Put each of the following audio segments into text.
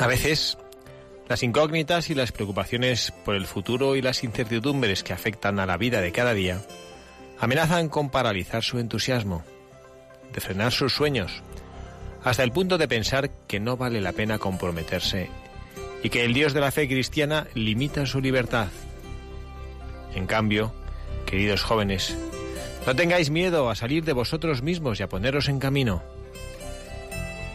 A veces, las incógnitas y las preocupaciones por el futuro y las incertidumbres que afectan a la vida de cada día amenazan con paralizar su entusiasmo, de frenar sus sueños, hasta el punto de pensar que no vale la pena comprometerse y que el Dios de la fe cristiana limita su libertad. En cambio, queridos jóvenes, no tengáis miedo a salir de vosotros mismos y a poneros en camino.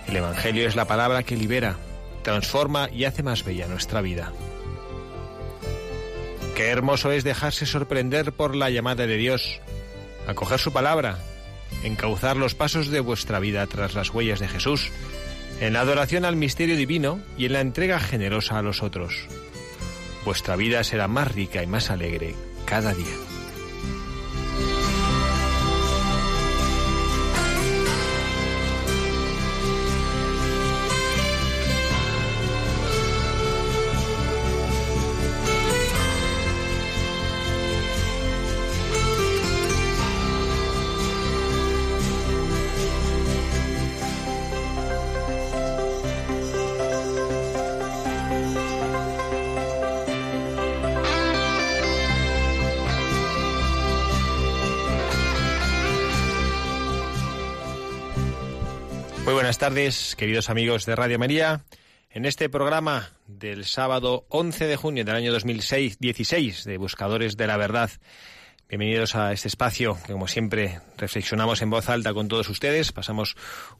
El Evangelio es la palabra que libera, transforma y hace más bella nuestra vida. Qué hermoso es dejarse sorprender por la llamada de Dios, acoger su palabra, encauzar los pasos de vuestra vida tras las huellas de Jesús, en la adoración al misterio divino y en la entrega generosa a los otros. Vuestra vida será más rica y más alegre cada día. Tardes, queridos amigos de Radio María. En este programa del sábado 11 de junio del año 2016 de Buscadores de la Verdad, bienvenidos a este espacio que, como siempre, reflexionamos en voz alta con todos ustedes. Pasamos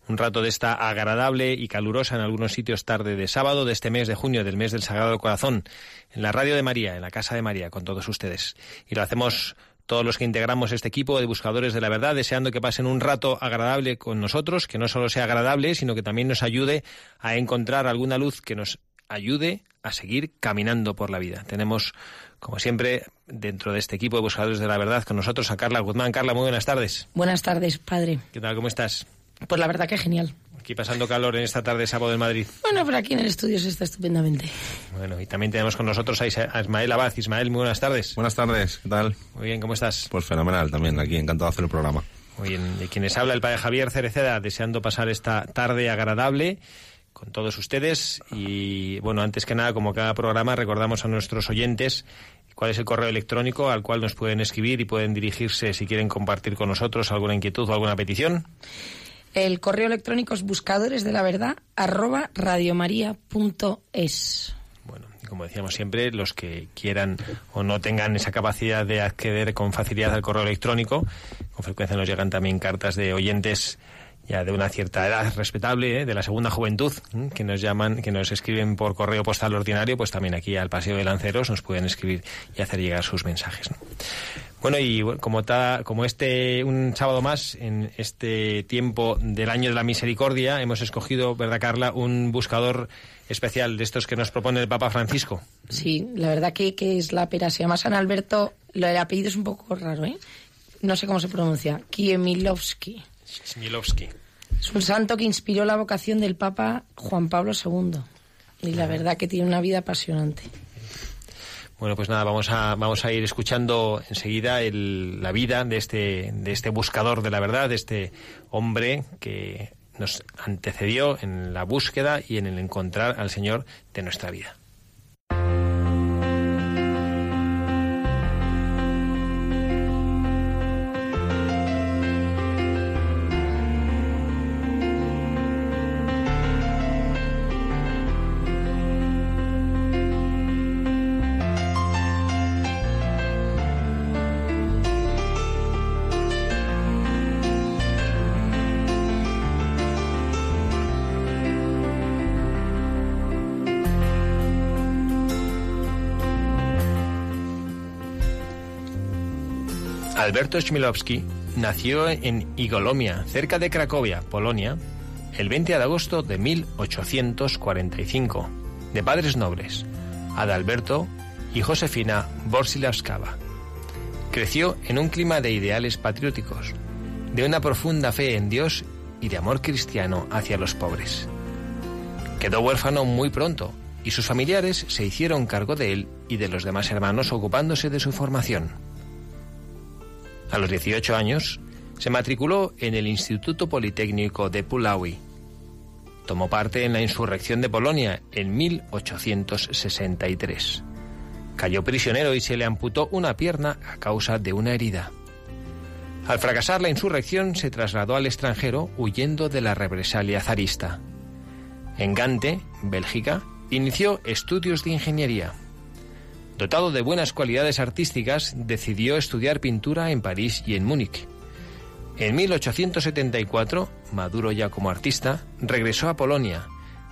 un rato de esta agradable y calurosa en algunos sitios tarde de sábado de este mes de junio, del mes del Sagrado Corazón, en la Radio de María, en la Casa de María, con todos ustedes. Y lo hacemos todos los que integramos este equipo de buscadores de la verdad, deseando que pasen un rato agradable con nosotros, que no solo sea agradable, sino que también nos ayude a encontrar alguna luz que nos ayude a seguir caminando por la vida. Tenemos, como siempre, dentro de este equipo de buscadores de la verdad con nosotros a Carla Guzmán. Carla, muy buenas tardes. Buenas tardes, padre. ¿Qué tal? ¿Cómo estás? Pues la verdad que genial. Aquí pasando calor en esta tarde sábado en Madrid. Bueno, por aquí en el estudio se está estupendamente. Bueno, y también tenemos con nosotros a Ismael Abad. Ismael, muy buenas tardes. Buenas tardes, ¿qué tal? Muy bien, ¿cómo estás? Pues fenomenal también, aquí encantado de hacer el programa. Muy bien, de quienes habla el padre Javier Cereceda, deseando pasar esta tarde agradable con todos ustedes. Y bueno, antes que nada, como cada programa, recordamos a nuestros oyentes cuál es el correo electrónico al cual nos pueden escribir y pueden dirigirse si quieren compartir con nosotros alguna inquietud o alguna petición. El correo electrónico es buscadores de la verdad arroba radiomaria.es. Bueno, y como decíamos siempre, los que quieran o no tengan esa capacidad de acceder con facilidad al correo electrónico, con frecuencia nos llegan también cartas de oyentes ya de una cierta edad respetable, ¿eh? de la segunda juventud, que nos llaman, que nos escriben por correo postal ordinario, pues también aquí al Paseo de Lanceros nos pueden escribir y hacer llegar sus mensajes. Bueno, y como, ta, como este, un sábado más, en este tiempo del año de la misericordia, hemos escogido, ¿verdad, Carla?, un buscador especial de estos que nos propone el Papa Francisco. Sí, la verdad que, que es la pera. Se llama San Alberto, lo del apellido es un poco raro, ¿eh? No sé cómo se pronuncia. Kiemilovsky. Smilovsky. Es un santo que inspiró la vocación del Papa Juan Pablo II. Y la verdad que tiene una vida apasionante. Bueno, pues nada, vamos a, vamos a ir escuchando enseguida el, la vida de este, de este buscador de la verdad, de este hombre que nos antecedió en la búsqueda y en el encontrar al Señor de nuestra vida. Alberto Chmielowski nació en Igolomia, cerca de Cracovia, Polonia, el 20 de agosto de 1845, de padres nobles, Adalberto y Josefina Borsilawskawa. Creció en un clima de ideales patrióticos, de una profunda fe en Dios y de amor cristiano hacia los pobres. Quedó huérfano muy pronto y sus familiares se hicieron cargo de él y de los demás hermanos ocupándose de su formación. A los 18 años, se matriculó en el Instituto Politécnico de Puławy. Tomó parte en la insurrección de Polonia en 1863. Cayó prisionero y se le amputó una pierna a causa de una herida. Al fracasar la insurrección se trasladó al extranjero huyendo de la represalia zarista. En Gante, Bélgica, inició estudios de ingeniería. Dotado de buenas cualidades artísticas, decidió estudiar pintura en París y en Múnich. En 1874, maduro ya como artista, regresó a Polonia,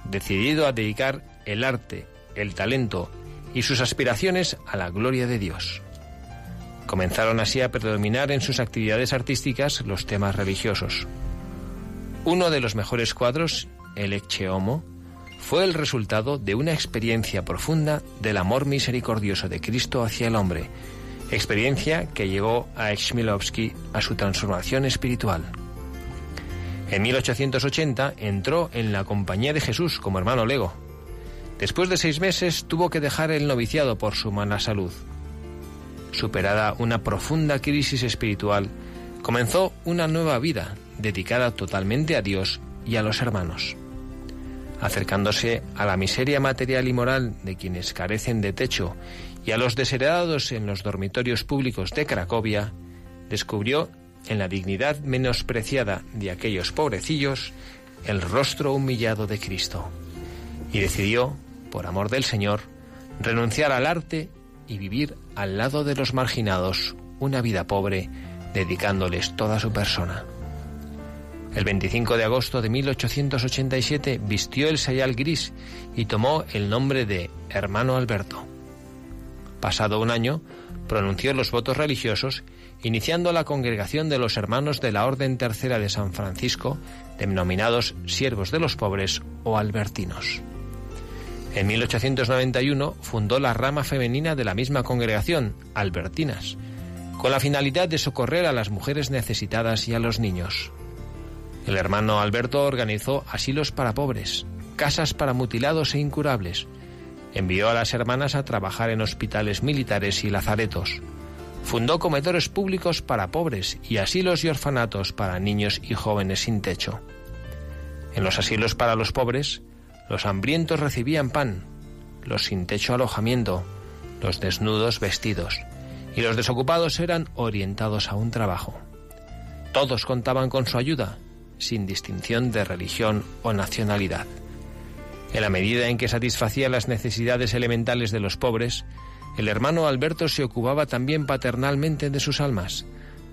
decidido a dedicar el arte, el talento y sus aspiraciones a la gloria de Dios. Comenzaron así a predominar en sus actividades artísticas los temas religiosos. Uno de los mejores cuadros, el Ecce Homo, fue el resultado de una experiencia profunda del amor misericordioso de Cristo hacia el hombre, experiencia que llevó a Chmielowski a su transformación espiritual. En 1880 entró en la Compañía de Jesús como hermano lego. Después de seis meses tuvo que dejar el noviciado por su mala salud. Superada una profunda crisis espiritual, comenzó una nueva vida dedicada totalmente a Dios y a los hermanos acercándose a la miseria material y moral de quienes carecen de techo y a los desheredados en los dormitorios públicos de Cracovia, descubrió en la dignidad menospreciada de aquellos pobrecillos el rostro humillado de Cristo y decidió, por amor del Señor, renunciar al arte y vivir al lado de los marginados una vida pobre, dedicándoles toda su persona. El 25 de agosto de 1887 vistió el sayal gris y tomó el nombre de Hermano Alberto. Pasado un año, pronunció los votos religiosos, iniciando la congregación de los hermanos de la Orden Tercera de San Francisco, denominados Siervos de los Pobres o Albertinos. En 1891 fundó la rama femenina de la misma congregación, Albertinas, con la finalidad de socorrer a las mujeres necesitadas y a los niños. El hermano Alberto organizó asilos para pobres, casas para mutilados e incurables. Envió a las hermanas a trabajar en hospitales militares y lazaretos. Fundó comedores públicos para pobres y asilos y orfanatos para niños y jóvenes sin techo. En los asilos para los pobres, los hambrientos recibían pan, los sin techo alojamiento, los desnudos vestidos, y los desocupados eran orientados a un trabajo. Todos contaban con su ayuda sin distinción de religión o nacionalidad. En la medida en que satisfacía las necesidades elementales de los pobres, el hermano Alberto se ocupaba también paternalmente de sus almas,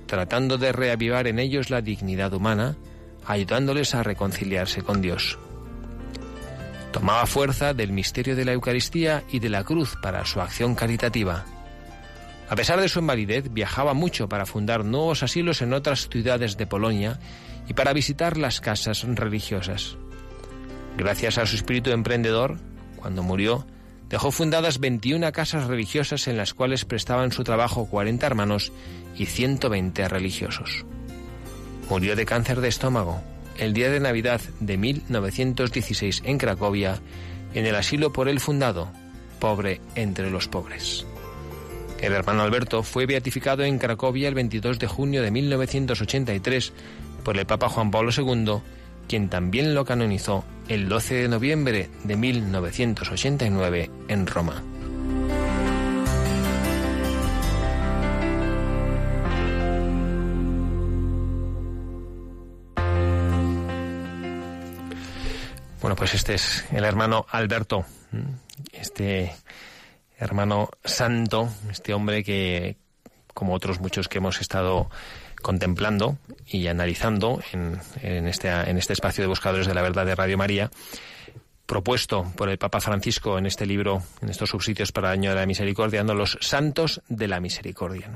tratando de reavivar en ellos la dignidad humana, ayudándoles a reconciliarse con Dios. Tomaba fuerza del misterio de la Eucaristía y de la cruz para su acción caritativa. A pesar de su invalidez, viajaba mucho para fundar nuevos asilos en otras ciudades de Polonia y para visitar las casas religiosas. Gracias a su espíritu emprendedor, cuando murió, dejó fundadas 21 casas religiosas en las cuales prestaban su trabajo 40 hermanos y 120 religiosos. Murió de cáncer de estómago el día de Navidad de 1916 en Cracovia, en el asilo por él fundado, pobre entre los pobres. El hermano Alberto fue beatificado en Cracovia el 22 de junio de 1983 por el Papa Juan Pablo II, quien también lo canonizó el 12 de noviembre de 1989 en Roma. Bueno, pues este es el hermano Alberto, este hermano santo, este hombre que, como otros muchos que hemos estado contemplando y analizando en, en, este, en este espacio de buscadores de la verdad de Radio María, propuesto por el Papa Francisco en este libro, en estos subsitios para el año de la misericordia, ¿no? los santos de la misericordia.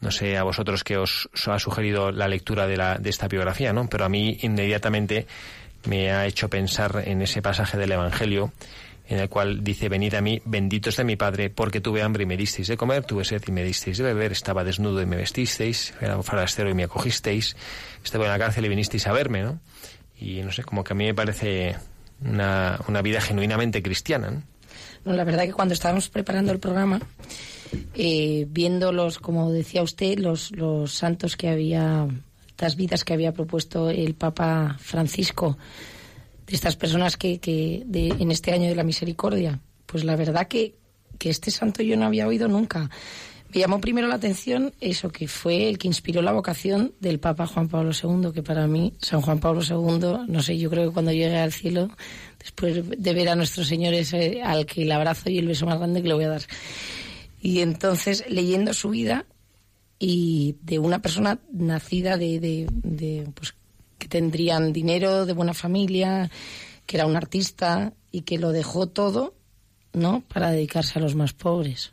¿no? sé a vosotros qué os, ha sugerido la lectura de, de esta biografía, ¿no? pero a mí inmediatamente me ha hecho pensar en ese pasaje del Evangelio en el cual dice, venid a mí, benditos de mi Padre, porque tuve hambre y me disteis de comer, tuve sed y me disteis de beber, estaba desnudo y me vestisteis, era un forastero y me acogisteis, estaba en la cárcel y vinisteis a verme, ¿no? Y no sé, como que a mí me parece una, una vida genuinamente cristiana, ¿no? La verdad que cuando estábamos preparando el programa, eh, viendo los, como decía usted, los, los santos que había, las vidas que había propuesto el Papa Francisco, estas personas que, que en este año de la misericordia, pues la verdad que, que este santo yo no había oído nunca. Me llamó primero la atención eso, que fue el que inspiró la vocación del Papa Juan Pablo II, que para mí, San Juan Pablo II, no sé, yo creo que cuando llegue al cielo, después de ver a nuestros señores, al que el abrazo y el beso más grande que le voy a dar. Y entonces, leyendo su vida y de una persona nacida de, de, de pues, que tendrían dinero, de buena familia, que era un artista y que lo dejó todo, ¿no? Para dedicarse a los más pobres.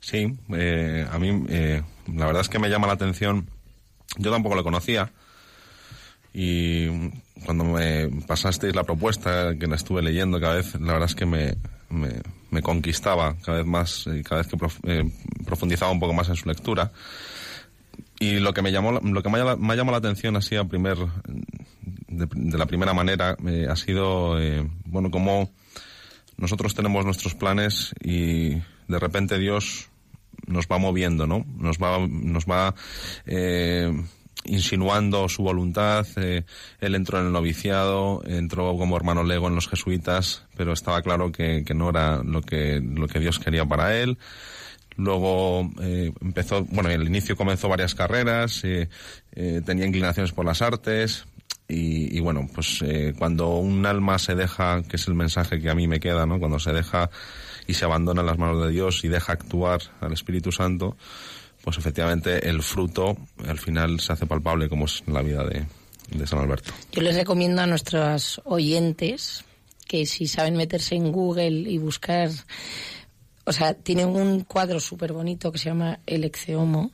Sí, eh, a mí eh, la verdad es que me llama la atención. Yo tampoco lo conocía y cuando me pasasteis la propuesta que la estuve leyendo cada vez, la verdad es que me, me, conquistaba cada vez más y cada vez que prof, eh, profundizaba un poco más en su lectura. Y lo que me llamó, lo que me ha, llamado la atención así a primer, de, de la primera manera eh, ha sido, eh, bueno, como nosotros tenemos nuestros planes y de repente Dios nos va moviendo, ¿no? Nos va, nos va eh, insinuando su voluntad. Eh, él entró en el noviciado, entró como hermano lego en los jesuitas, pero estaba claro que, que no era lo que, lo que Dios quería para él. Luego eh, empezó, bueno, el inicio comenzó varias carreras, eh, eh, tenía inclinaciones por las artes, y, bueno, pues cuando un alma se deja, que es el mensaje que a mí me queda, ¿no? Cuando se deja y se abandona en las manos de Dios y deja actuar al Espíritu Santo, pues efectivamente el fruto al final se hace palpable como es la vida de, de San Alberto. Yo les recomiendo a nuestros oyentes que si saben meterse en Google y buscar o sea, tiene un cuadro súper bonito que se llama El Exeomo,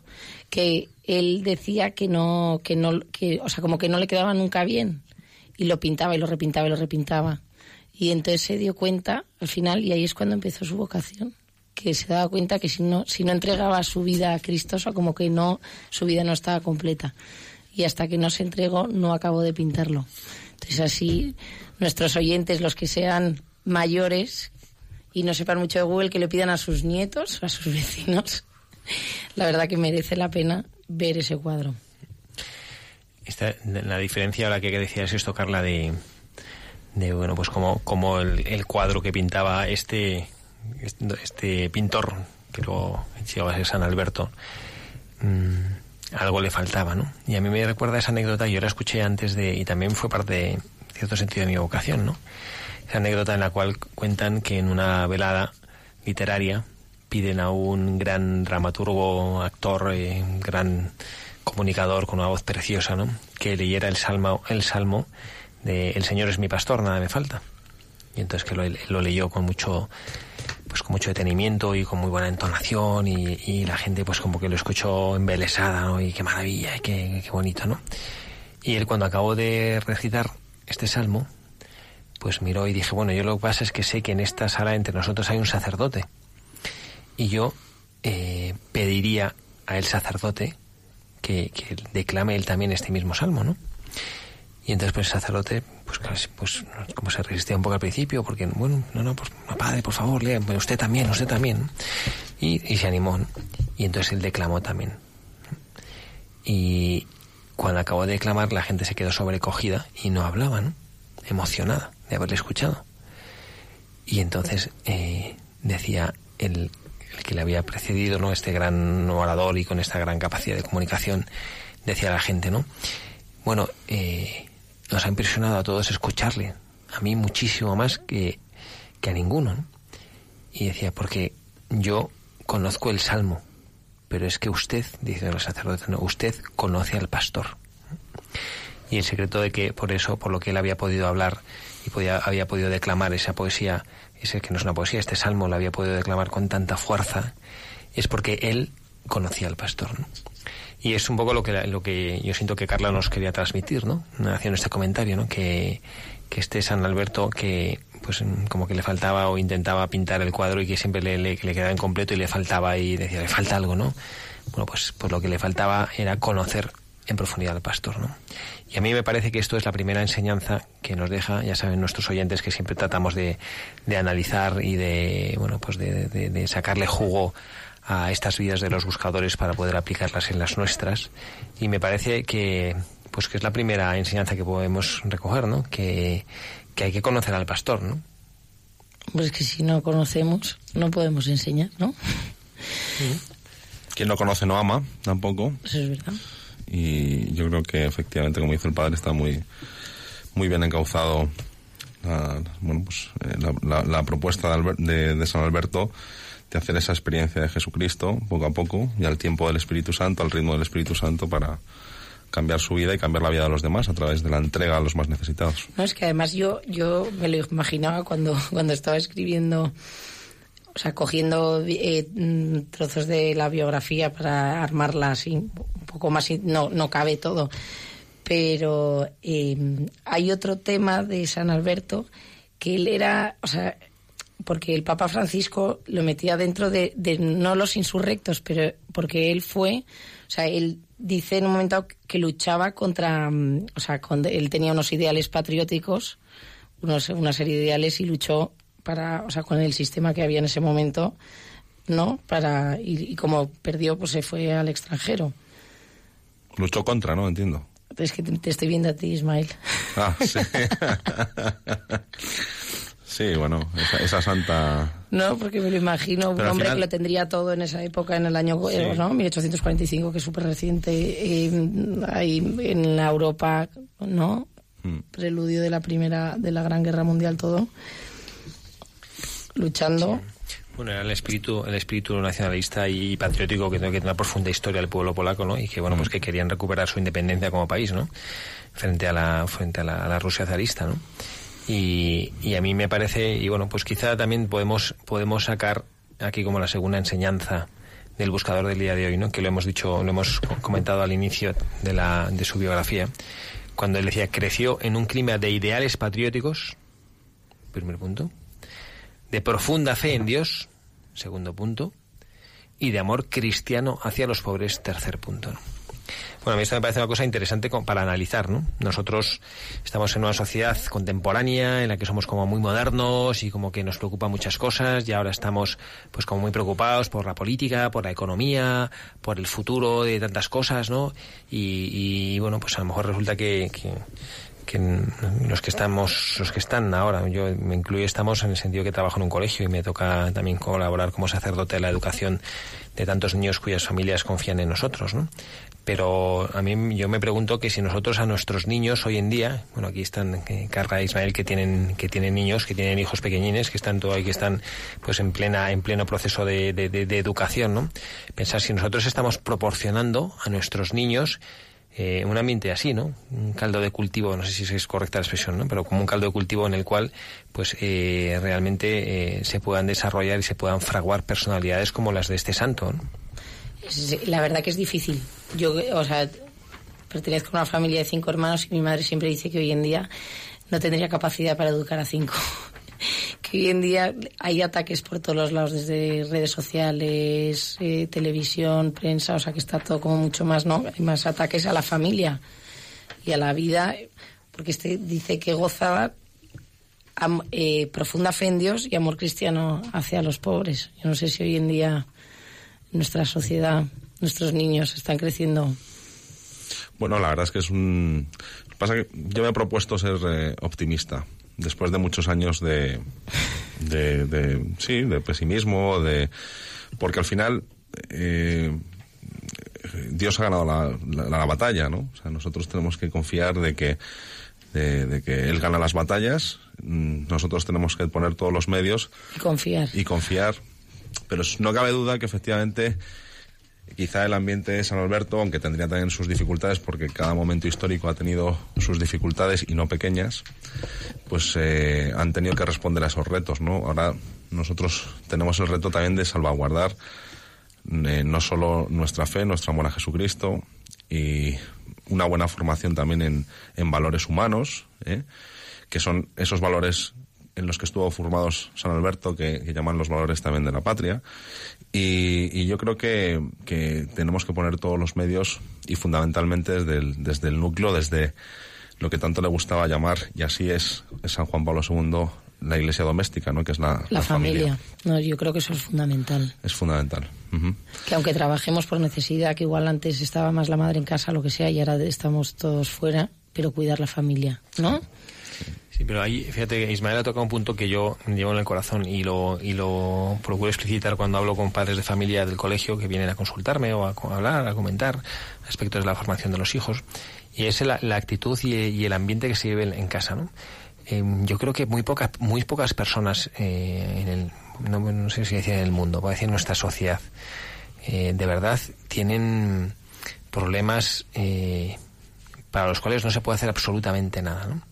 que él decía que no, que no, que, o sea, como que no le quedaba nunca bien. Y lo pintaba y lo repintaba y lo repintaba. Y entonces se dio cuenta al final, y ahí es cuando empezó su vocación, que se daba cuenta que si no, si no entregaba su vida a Cristo, o sea, como que no, su vida no estaba completa. Y hasta que no se entregó, no acabó de pintarlo. Entonces así, nuestros oyentes, los que sean mayores, y no sepan mucho de Google, que le pidan a sus nietos, a sus vecinos. La verdad que merece la pena ver ese cuadro. La diferencia ahora que decías esto, Carla, de, de bueno, pues como, como el, cuadro que pintaba este, este pintor, que luego llegó a ser San Alberto, mmm, algo le faltaba, ¿no? Y a mí me recuerda esa anécdota, yo la escuché antes de, y también fue parte, de cierto sentido, de mi vocación, ¿no? Esa anécdota en la cual cuentan que en una velada literaria piden a un gran dramaturgo, actor, eh, gran comunicador con una voz preciosa, ¿no? que leyera el salmo, el salmo de El Señor es mi pastor, nada me falta. Y entonces que lo, leyó con mucho pues con mucho detenimiento y con muy buena entonación y, la gente pues como que lo escuchó embelesada, ¿no? Y qué maravilla, y qué bonito, ¿no? Y él cuando acabó de recitar este salmo, pues miró y dije, bueno, yo lo que pasa es que sé que en esta sala entre nosotros hay un sacerdote. Y yo eh, pediría a el sacerdote que, que, declame él también este mismo salmo, ¿no? Y entonces pues el sacerdote, pues, pues como se resistía un poco al principio, porque, bueno, no, no, pues, padre, por favor, lea, usted también, usted también. Y, y se animó, y entonces él declamó también. Y cuando acabó de declamar, la gente se quedó sobrecogida y no hablaba, ¿no? emocionada de haberle escuchado. Y entonces eh, decía el, el, que le había precedido, ¿no? Este gran orador y con esta gran capacidad de comunicación, decía a la gente, ¿no? Bueno, eh, nos ha impresionado a todos escucharle, a mí muchísimo más que, que a ninguno, ¿no? Y decía, porque yo conozco el salmo, pero es que usted, dice el sacerdote, no, usted conoce al pastor. Y el secreto de que por eso, por lo que él había podido hablar y podía, había podido declamar esa poesía, ese que no es una poesía, este salmo lo había podido declamar con tanta fuerza, es porque él conocía al pastor. ¿no? Y es un poco lo que, lo que yo siento que Carla nos quería transmitir, ¿no? Haciendo este comentario, ¿no? Que, este San Alberto que pues como que le faltaba o intentaba pintar el cuadro y que siempre le quedaba incompleto y le faltaba y decía, le falta algo, ¿no? Bueno, pues, pues lo que le faltaba era conocer en profundidad al pastor, ¿no? Y a mí me parece que esto es la primera enseñanza que nos deja, ya saben nuestros oyentes que siempre tratamos de, de analizar y de, bueno, pues de, de, de sacarle jugo a estas vidas de los buscadores para poder aplicarlas en las nuestras. Y me parece que, pues que es la primera enseñanza que podemos recoger, ¿no? Que, que hay que conocer al pastor, ¿no? Pues que si no conocemos, no podemos enseñar, ¿no? Quien no conoce no ama, tampoco. Eso es verdad. Y yo creo que efectivamente, como dice el padre, está muy, muy bien encauzado la, bueno, pues, eh, la, propuesta de, Albert, de, de San Alberto de hacer esa experiencia de Jesucristo poco a poco y al tiempo del Espíritu Santo, al ritmo del Espíritu Santo para cambiar su vida y cambiar la vida de los demás a través de la entrega a los más necesitados. No, es que además yo, yo me lo imaginaba cuando, cuando estaba escribiendo, o sea, cogiendo eh, trozos de la biografía para armarla así, un poco más, no, no cabe todo. Pero eh, hay otro tema de San Alberto que él era, o sea, porque el Papa Francisco lo metía dentro de, de, no los insurrectos, pero porque él fue, o sea, él dice en un momento que luchaba contra, o sea, con, él tenía unos ideales patrióticos, unos, una serie de ideales y luchó para, o sea, con el sistema que había en ese momento, ¿no? Para, y, y como perdió, pues se fue al extranjero. Luchó contra, ¿no? Entiendo. Es que te, te estoy viendo a ti, Ismael. Ah, sí. Sí, bueno, esa, esa, santa... No, porque me lo imagino, Pero un hombre final... que lo tendría todo en esa época, en el año sí. ¿no? 1845, que es súper reciente, eh, ahí en la Europa, ¿no? Mm. Preludio de la primera, de la Gran Guerra Mundial, todo. Luchando. Sí. Bueno, era el espíritu, el espíritu nacionalista y patriótico que tiene una profunda historia del pueblo polaco, ¿no? Y que, bueno, pues que querían recuperar su independencia como país, ¿no? Frente a la, frente a la, a la Rusia zarista, ¿no? Y, y, a mí me parece, y bueno, pues quizá también podemos, podemos sacar aquí como la segunda enseñanza del buscador del día de hoy, ¿no? Que lo hemos dicho, lo hemos comentado al inicio de, la, de su biografía, cuando él decía, creció en un clima de ideales patrióticos, primer punto, de profunda fe en Dios, segundo punto, y de amor cristiano hacia los pobres, tercer punto. ¿no? Bueno, a mí esto me parece una cosa interesante para analizar, ¿no? Nosotros estamos en una sociedad contemporánea en la que somos como muy modernos y como que nos preocupan muchas cosas y ahora estamos pues como muy preocupados por la política, por la economía, por el futuro de tantas cosas, ¿no? Y, bueno, pues a lo mejor resulta que que los que estamos, los que están ahora, yo me incluyo, estamos en el sentido que trabajo en un colegio y me toca también colaborar como sacerdote de la educación de tantos niños cuyas familias confían en nosotros, ¿no? Pero a mí yo me pregunto que si nosotros a nuestros niños hoy en día, bueno, aquí están eh, Carla e Ismael que tienen que tienen niños, que tienen hijos pequeñines, que están todo que están pues en plena en pleno proceso de, de, de, de educación, ¿no? Pensar si nosotros estamos proporcionando a nuestros niños eh, un ambiente así, ¿no? Un caldo de cultivo, no sé si es correcta la expresión, ¿no? Pero como un caldo de cultivo en el cual, pues, eh, realmente eh, se puedan desarrollar y se puedan fraguar personalidades como las de este santo, ¿no? La verdad que es difícil. Yo, o sea, pertenezco a una familia de cinco hermanos y mi madre siempre dice que hoy en día no tendría capacidad para educar a cinco. que hoy en día hay ataques por todos los lados, desde redes sociales, eh, televisión, prensa, o sea que está todo como mucho más, ¿no? Hay más ataques a la familia y a la vida, porque este dice que goza eh, profunda fe en Dios y amor cristiano hacia los pobres. Yo no sé si hoy en día nuestra sociedad, nuestros niños están creciendo. Bueno, la verdad es que es un... Pasa que yo me he propuesto ser eh, optimista después de muchos años de, de, sí, de pesimismo, de porque al final eh, Dios ha ganado la, la, batalla, ¿no? O sea, nosotros tenemos que confiar de que de, que Él gana las batallas, mm, nosotros tenemos que poner todos los medios. Y confiar. Y confiar. Pero no cabe duda que efectivamente quizá el ambiente de San Alberto, aunque tendría también sus dificultades, porque cada momento histórico ha tenido sus dificultades y no pequeñas, pues eh, han tenido que responder a esos retos, ¿no? Ahora nosotros tenemos el reto también de salvaguardar eh, no solo nuestra fe, nuestro amor a Jesucristo y una buena formación también en, en valores humanos, ¿eh? que son esos valores en los que estuvo formados San Alberto, que, llaman los valores también de la patria. Y, yo creo que, que, tenemos que poner todos los medios y fundamentalmente desde el, desde el núcleo, desde lo que tanto le gustaba llamar, y así es, es San Juan Pablo II, la iglesia doméstica, ¿no? Que es la, la, familia. No, yo creo que eso es fundamental. Es fundamental. Que aunque trabajemos por necesidad, que igual antes estaba más la madre en casa, lo que sea, y ahora estamos todos fuera, pero cuidar la familia, ¿no? Sí, pero ahí, fíjate, Ismael ha tocado un punto que yo llevo en el corazón y lo, y lo procuro explicitar cuando hablo con padres de familia del colegio que vienen a consultarme o a, hablar, a comentar aspectos de la formación de los hijos. Y es la, actitud y, el ambiente que se vive en, casa, ¿no? Em, yo creo que muy pocas, muy pocas personas eh, en el, no, sé si decir en el mundo, voy a decir en nuestra sociedad, eh, de verdad tienen problemas eh, para los cuales no se puede hacer absolutamente nada. ¿no?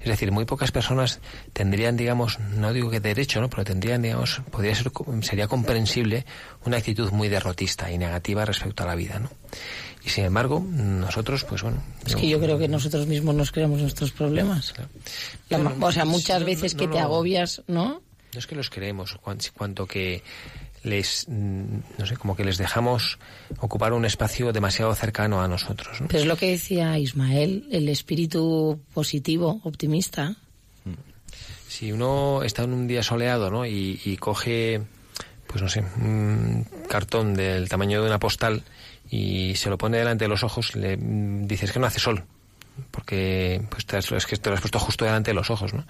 Es decir, muy pocas personas tendrían, digamos, no digo que derecho, ¿no? pero tendrían, digamos, podría ser, sería comprensible una actitud muy derrotista y negativa respecto a la vida. ¿no? Y sin embargo, nosotros, pues bueno. Es que yo creo que nosotros mismos nos creamos nuestros problemas. o sea, muchas veces que te agobias, ¿no? No es que los creemos, cuanto que les, mm, no sé, como que les dejamos ocupar un espacio demasiado cercano a nosotros. Pero es lo que decía Ismael, el espíritu positivo, optimista. Si uno está en un día soleado, ¿no? Y, coge, pues no sé, un cartón del tamaño de una postal y se lo pone delante de los ojos, le mm, dices que no hace sol, porque pues es que te lo has puesto justo delante de los ojos, ¿no?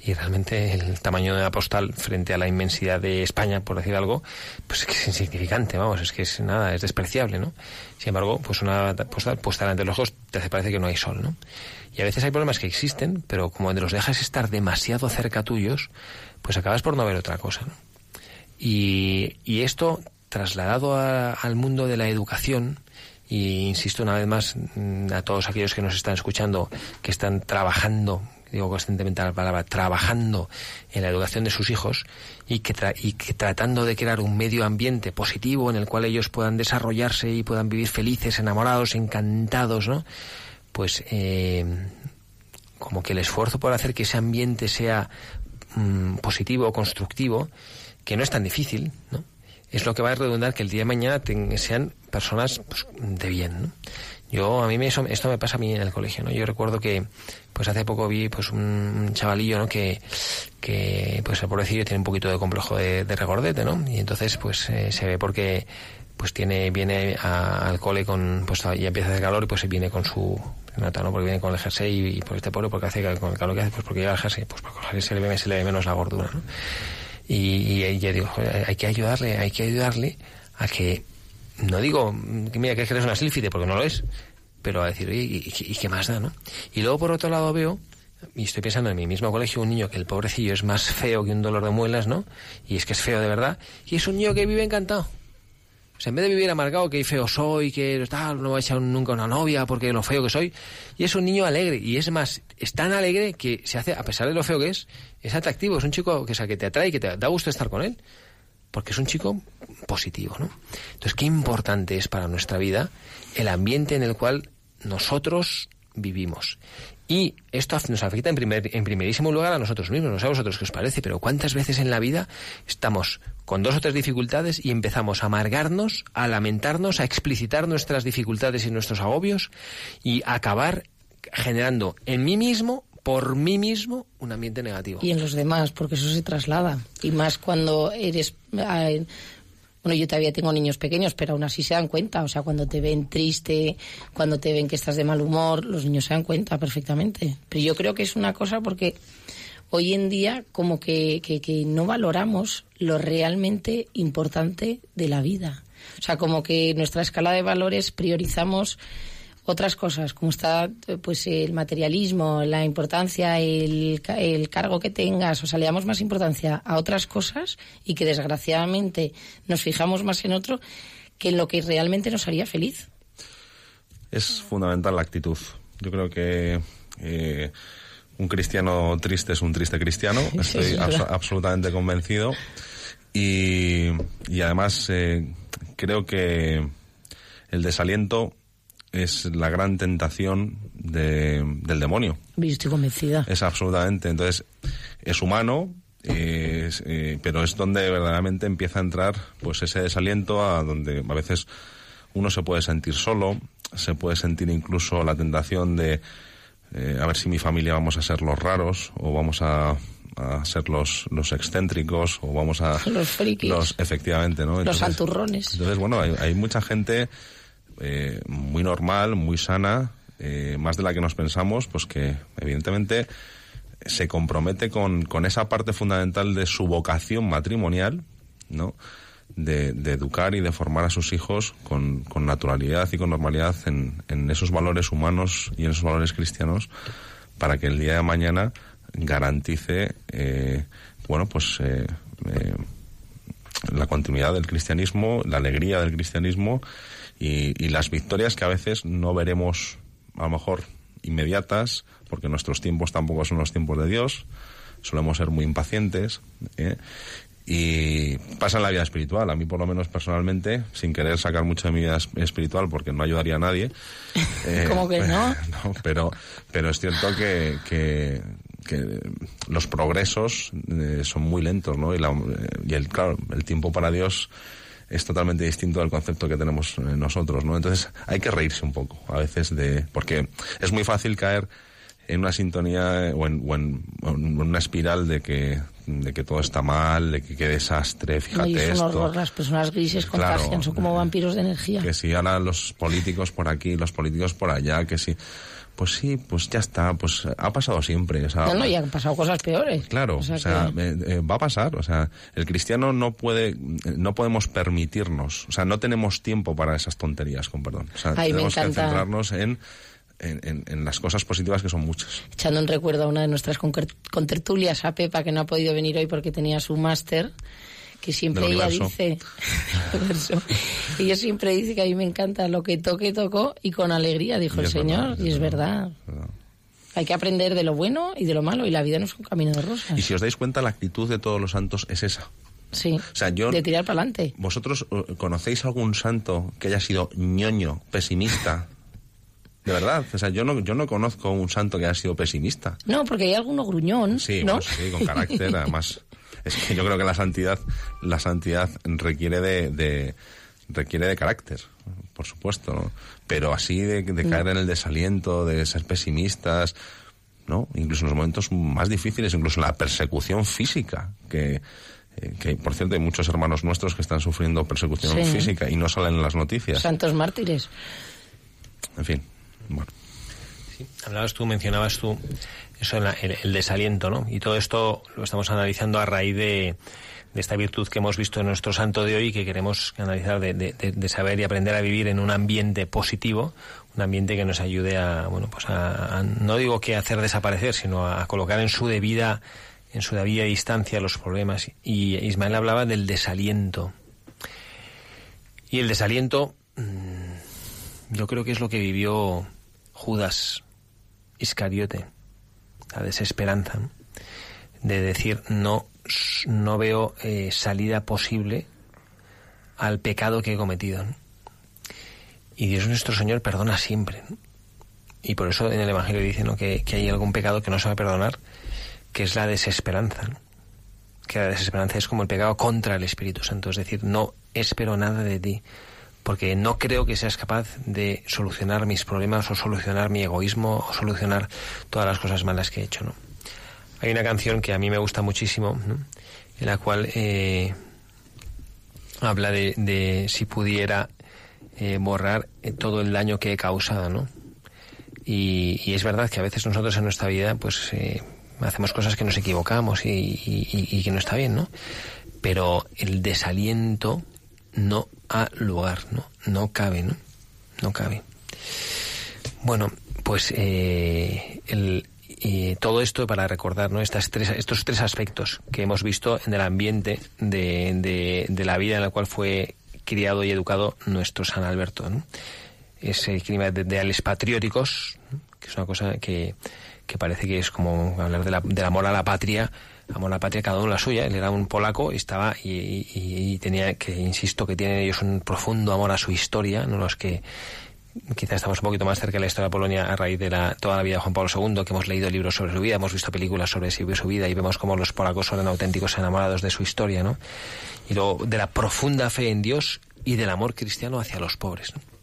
Y realmente el tamaño de la postal frente a la inmensidad de España, por decir algo, pues es que es insignificante, vamos, es que es nada, es despreciable, ¿no? Sin embargo, pues una postal puesta de los ojos te hace parece que no hay sol, ¿no? Y a veces hay problemas que existen, pero como los dejas estar demasiado cerca tuyos, pues acabas por no ver otra cosa, ¿no? Y, esto, trasladado al mundo de la educación, y insisto una vez más mm, a todos aquellos que nos están escuchando, que están trabajando digo constantemente la palabra, trabajando en la educación de sus hijos y que, y que tratando de crear un medio ambiente positivo en el cual ellos puedan desarrollarse y puedan vivir felices, enamorados, encantados, ¿no? Pues eh, como que el esfuerzo por hacer que ese ambiente sea mm, positivo constructivo, que no es tan difícil, ¿no? Es lo que va a redundar que el día de mañana sean personas pues, de bien, ¿no? Yo, a mí me, eso, esto me pasa a mí en el colegio, ¿no? Yo recuerdo que, pues hace poco vi, pues un chavalillo, ¿no? Que, que pues el pobrecillo tiene un poquito de complejo de, regordete, ¿no? Y entonces, pues eh, se ve porque, pues tiene, viene al cole con, pues ya empieza a hacer calor y pues viene con su, nota, ¿no? Porque viene con el jersey y, por este pobre, porque hace con el calor que hace, pues porque lleva el jersey, pues porque se le ve, se le ve menos la gordura, ¿no? Y, y ya digo, hay que ayudarle, hay que ayudarle a que no digo que mira que es una sílfide, porque no lo es, pero a decir, oye, ¿y, qué más da, no? Y luego por otro lado veo, y estoy pensando en mi mismo colegio, un niño que el pobrecillo es más feo que un dolor de muelas, ¿no? Y es que es feo de verdad, y es un niño que vive encantado. O sea, en vez de vivir amargado, que feo soy, que tal, no voy a echar nunca una novia porque lo feo que soy, y es un niño alegre, y es más, es tan alegre que se hace, a pesar de lo feo que es, es atractivo, es un chico que, sea, que te atrae, que te da gusto estar con él porque es un chico positivo, ¿no? Entonces, qué importante es para nuestra vida el ambiente en el cual nosotros vivimos. Y esto nos afecta en, primer, en primerísimo lugar a nosotros mismos, no sé a vosotros qué os parece, pero cuántas veces en la vida estamos con dos o tres dificultades y empezamos a amargarnos, a lamentarnos, a explicitar nuestras dificultades y nuestros agobios y acabar generando en mí mismo, por mí mismo, un ambiente negativo. Y en los demás, porque eso se traslada. Y más cuando eres... Bueno, yo todavía tengo niños pequeños, pero aún así se dan cuenta. O sea, cuando te ven triste, cuando te ven que estás de mal humor, los niños se dan cuenta perfectamente. Pero yo creo que es una cosa porque hoy en día como que, que, que no valoramos lo realmente importante de la vida. O sea, como que nuestra escala de valores priorizamos otras cosas, como está pues el materialismo, la importancia, el, el cargo que tengas, o sea, le damos más importancia a otras cosas y que desgraciadamente nos fijamos más en otro que en lo que realmente nos haría feliz. Es fundamental la actitud. Yo creo que eh, un cristiano triste es un triste cristiano. Sí, Estoy es absolutamente convencido. Y, y además eh, creo que el desaliento es la gran tentación de- del demonio. Yo estoy convencida. Es absolutamente. Entonces, es humano, eh, pero es donde verdaderamente empieza a entrar pues ese desaliento a donde a veces uno se puede sentir solo, se puede sentir incluso la tentación de eh, a ver si mi familia vamos a ser los raros o vamos a, a ser los, los excéntricos o vamos a... Los frikis. Los, efectivamente, ¿no? Los santurrones. Entonces, bueno, hay, hay mucha gente eh, muy normal, muy sana, eh, más de la que nos pensamos, pues que evidentemente se compromete con, con esa parte fundamental de su vocación matrimonial, ¿no? De, educar y de formar a sus hijos con, con naturalidad y con normalidad en, en esos valores humanos y en esos valores cristianos para que el día de mañana garantice, eh, bueno, pues la continuidad del cristianismo, la alegría del cristianismo y, y las victorias que a veces no veremos a lo mejor inmediatas, porque nuestros tiempos tampoco son los tiempos de Dios, solemos ser muy impacientes. ¿eh? Y pasa en la vida espiritual. A mí, por lo menos personalmente, sin querer sacar mucho de mi vida es- espiritual, porque no ayudaría a nadie. eh, ¿Cómo que no? no, pero, pero es cierto que, que, que los progresos eh, son muy lentos, ¿no? Y, la- y el, claro, el tiempo para Dios es totalmente distinto al concepto que tenemos eh, nosotros, ¿no? Entonces hay que reírse un poco a veces de... porque es muy fácil caer en una sintonía eh, o en, o en- o en una espiral de que, de que todo está mal, de que qué desastre, fíjate un esto. horror, las personas grises Claro, contagian, son como eh, vampiros de energía. Que si ahora los políticos por aquí, los políticos por allá, que si... Pues sí, pues ya está, pues ha pasado siempre. o sea, No, no, y han pasado cosas peores. Claro, o sea, que- eh, eh, va a pasar. O sea, el cristiano no puede, eh, no podemos permitirnos, o sea, no tenemos tiempo para esas tonterías, con perdón. O sea, Ay, me tenemos que centrarnos en, en, en- en las cosas positivas que son muchas. echando un recuerdo a una de nuestras contertulias, a Pepa, que no ha podido venir hoy porque tenía su máster, que siempre ella dice, ella siempre dice que a mí me encanta lo que toque, tocó y con alegría, dijo Y el Señor, verdad, y es verdad. ¿verdad? Hay que aprender de lo bueno y de lo malo, y la vida no es un camino de rosas. Y si os dais cuenta, la actitud de todos los santos es esa. Sí, O sea, yo- de tirar para adelante. ¿Vosotros eh, conocéis algún santo que haya sido ñoño, pesimista? De verdad, o sea, yo no, yo no conozco un santo que haya sido pesimista. No, porque hay alguno gruñón, Sí, sí, con carácter, además. Es que yo creo que la santidad, la santidad requiere de, de- requiere de carácter, por supuesto, ¿no? Pero así de, de caer en el desaliento, de ser pesimistas, ¿no? Incluso en los momentos más difíciles, incluso en la persecución física, que, eh, que por cierto hay muchos hermanos nuestros que están sufriendo persecución Sí. física y no salen en las noticias. Santos mártires. En fin, bueno. Hablabas tú, mencionabas tú eso, el, el desaliento, ¿no? Y todo esto lo estamos analizando a raíz de, de esta virtud que hemos visto en nuestro santo de hoy que queremos analizar de, saber y aprender a vivir en un ambiente positivo, un ambiente que nos ayude a, bueno, pues a, a- no digo que hacer desaparecer, sino a, colocar en su debida, en su debida distancia los problemas. Y Ismael hablaba del desaliento. Y el desaliento, mm, yo creo que es lo que vivió Judas Iscariote, la desesperanza, de decir no, no veo eh, salida posible al pecado que he cometido. Y Dios nuestro Señor perdona siempre. Y por eso en el Evangelio dice que, que hay algún pecado que no se va a perdonar, que es la desesperanza. Que la desesperanza es como el pecado contra el Espíritu Santo, es decir, no espero nada de ti, porque no creo que seas capaz de solucionar mis problemas o solucionar mi egoísmo o solucionar todas las cosas malas que he hecho, ¿no? Hay una canción que a mí me gusta muchísimo, en la cual eh, habla de, si pudiera eh, borrar eh, todo el daño que he causado, ¿no? Y, es verdad que a veces nosotros en nuestra vida, pues hacemos cosas que nos equivocamos y, que no está bien, ¿no? Pero el desaliento no ha lugar, ¿no? No cabe, ¿no? No cabe. Bueno, pues el, y todo esto para recordar ¿no? Estas tres, estos tres aspectos que hemos visto en el ambiente de, de, la vida en la cual fue criado y educado nuestro San Alberto. ¿no? Ese clima de ideales patrióticos, que es una cosa que, que parece que es como hablar de la, del amor a la patria, amor a la patria cada uno la suya. Él era un polaco y estaba y, y, tenía que, insisto, que tienen ellos un profundo amor a su historia, no los que quizás estamos un poquito más cerca de la historia de Polonia a raíz de la, toda la vida de Juan Pablo II, que hemos leído libros sobre su vida, hemos visto películas sobre su vida y vemos cómo los polacos son auténticos enamorados de su historia, ¿no? Y luego de la profunda fe en Dios y del amor cristiano hacia los pobres, ¿no?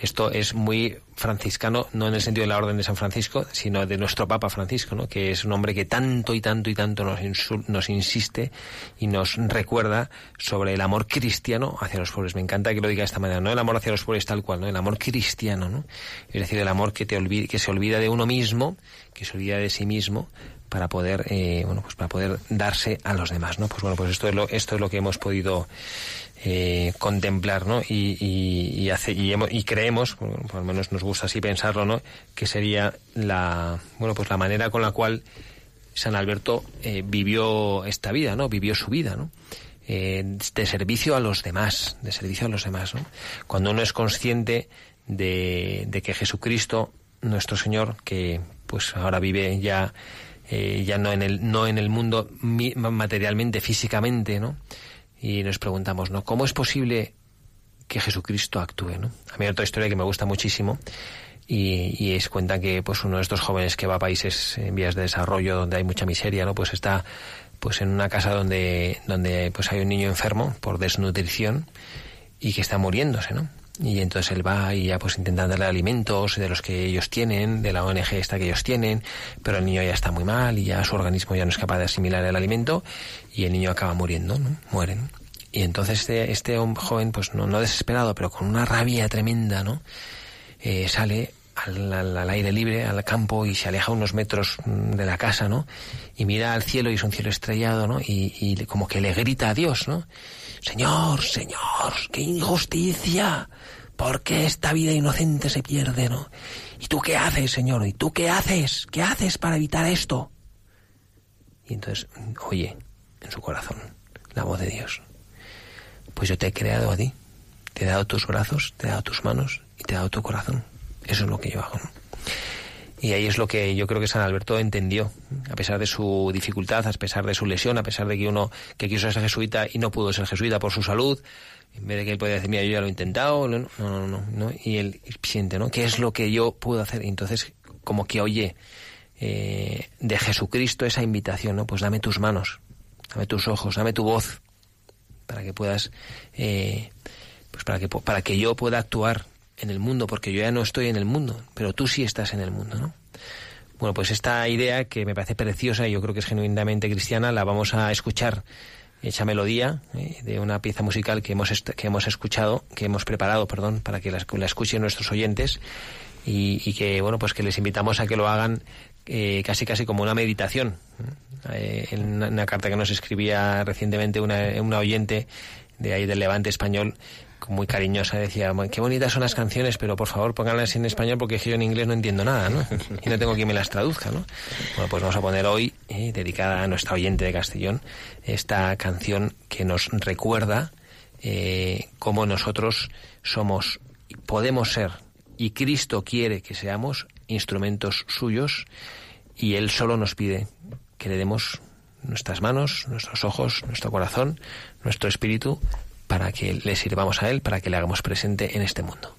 Esto es muy franciscano, no en el sentido de la Orden de San Francisco, sino de nuestro Papa Francisco, ¿no? que es un hombre que tanto y tanto y tanto nos, nos insiste y nos recuerda sobre el amor cristiano hacia los pobres. Me encanta que lo diga de esta manera, no el amor hacia los pobres tal cual, ¿no? el amor cristiano, ¿no? es decir, el amor que, te olvide, que se olvida de uno mismo, que se olvida de sí mismo para poder eh, bueno pues para poder darse a los demás no pues bueno pues esto es lo esto es lo que hemos podido eh, contemplar, ¿no? Y, y, y, y, creemos, por lo menos nos gusta así pensarlo, ¿no? Que sería la, bueno, pues la manera con la cual San Alberto eh, vivió esta vida, ¿no? Vivió su vida, ¿no? Eh, de servicio a los demás, de servicio a los demás, ¿no? Cuando uno es consciente de, de que Jesucristo, nuestro Señor, que pues ahora vive ya eh, ya no en el no en el mundo materialmente, físicamente, ¿no? Y nos preguntamos, ¿no? ¿Cómo es posible que Jesucristo actúe, ¿no? A mí hay otra historia que me gusta muchísimo y, es cuenta que pues uno de estos jóvenes que va a países en vías de desarrollo donde hay mucha miseria, ¿no? Pues está pues en una casa donde donde pues hay un niño enfermo por desnutrición y que está muriéndose, ¿no? Y entonces él va y ya pues intenta darle alimentos de los que ellos tienen, de la ONG esta que ellos tienen, pero el niño ya está muy mal y ya su organismo ya no es capaz de asimilar el alimento y el niño acaba muriendo, ¿no? Mueren. Y entonces este, este joven, pues no, no desesperado, pero con una rabia tremenda, ¿no? Eh, sale al, al, aire libre, al campo, y se aleja unos metros mm, de la casa, ¿no? Y mira al cielo y es un cielo estrellado, ¿no? Y, y como que le grita a Dios, ¿no? Señor, Señor, qué injusticia. ¿Por qué esta vida inocente se pierde, no? ¿Y tú qué haces, Señor? ¿Y tú qué haces? ¿Qué haces para evitar esto? Y entonces oye en su corazón la voz de Dios. Pues yo te he creado a ti. Te he dado tus brazos, te he dado tus manos y te he dado tu corazón. Eso es lo que yo hago. Y ahí es lo que yo creo que San Alberto entendió, a pesar de su dificultad, a pesar de su lesión, a pesar de que uno que quiso ser jesuita y no pudo ser jesuita por su salud, en vez de que él podía decir, mira, yo ya lo he intentado, no, no, no, no, y él siente, ¿no? ¿Qué es lo que yo puedo hacer? Y entonces, como que oye eh, de Jesucristo esa invitación, ¿no? Pues dame tus manos, dame tus ojos, dame tu voz, para que puedas, eh, pues para que, para que yo pueda actuar en el mundo, porque yo ya no estoy en el mundo, pero tú sí estás en el mundo, ¿no? Bueno, pues esta idea que me parece preciosa y yo creo que es genuinamente cristiana, la vamos a escuchar hecha melodía eh, de una pieza musical que hemos que hemos escuchado, que hemos preparado, perdón, para que la, la escuchen nuestros oyentes y, que bueno pues que les invitamos a que lo hagan eh, casi casi como una meditación. Eh, en una, carta que nos escribía recientemente una, oyente de ahí del Levante español muy cariñosa decía, qué bonitas son las canciones, pero por favor pónganlas en español porque yo en inglés no entiendo nada, ¿no? Y no tengo quien me las traduzca, ¿no? Bueno, pues vamos a poner hoy, eh, dedicada a nuestra oyente de Castellón, esta canción que nos recuerda eh, cómo nosotros somos, podemos ser, y Cristo quiere que seamos instrumentos suyos, y Él solo nos pide que le demos nuestras manos, nuestros ojos, nuestro corazón, nuestro espíritu, para que le sirvamos a Él, para que le hagamos presente en este mundo.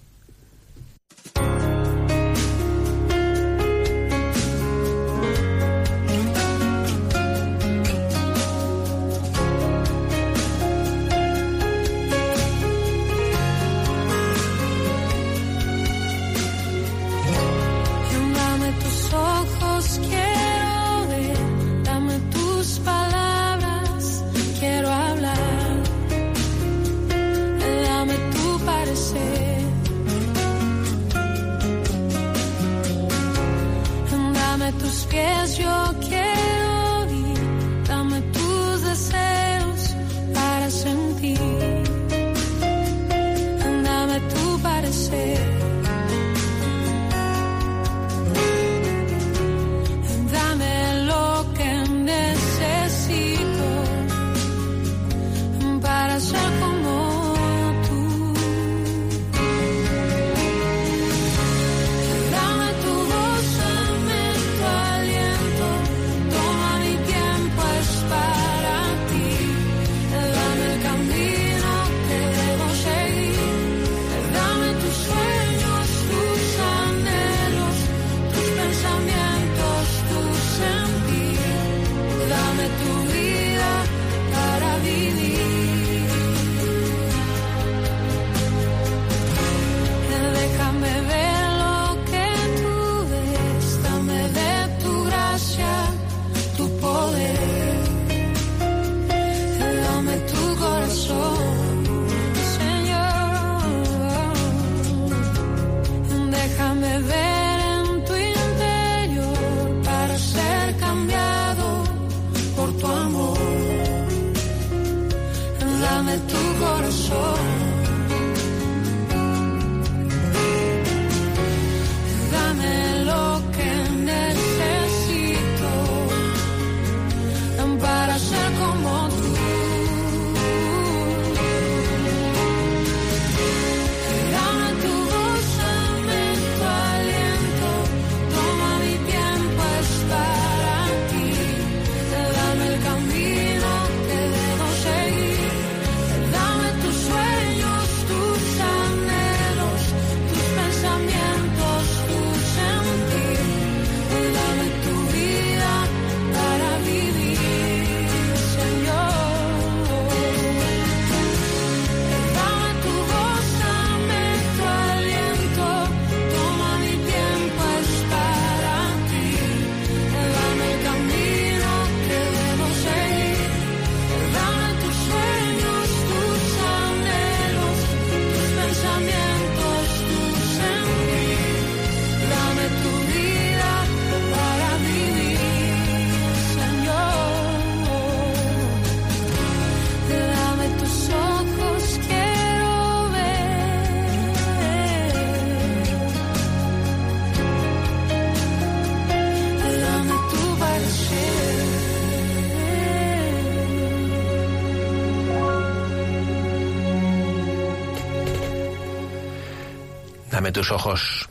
Dame tus ojos.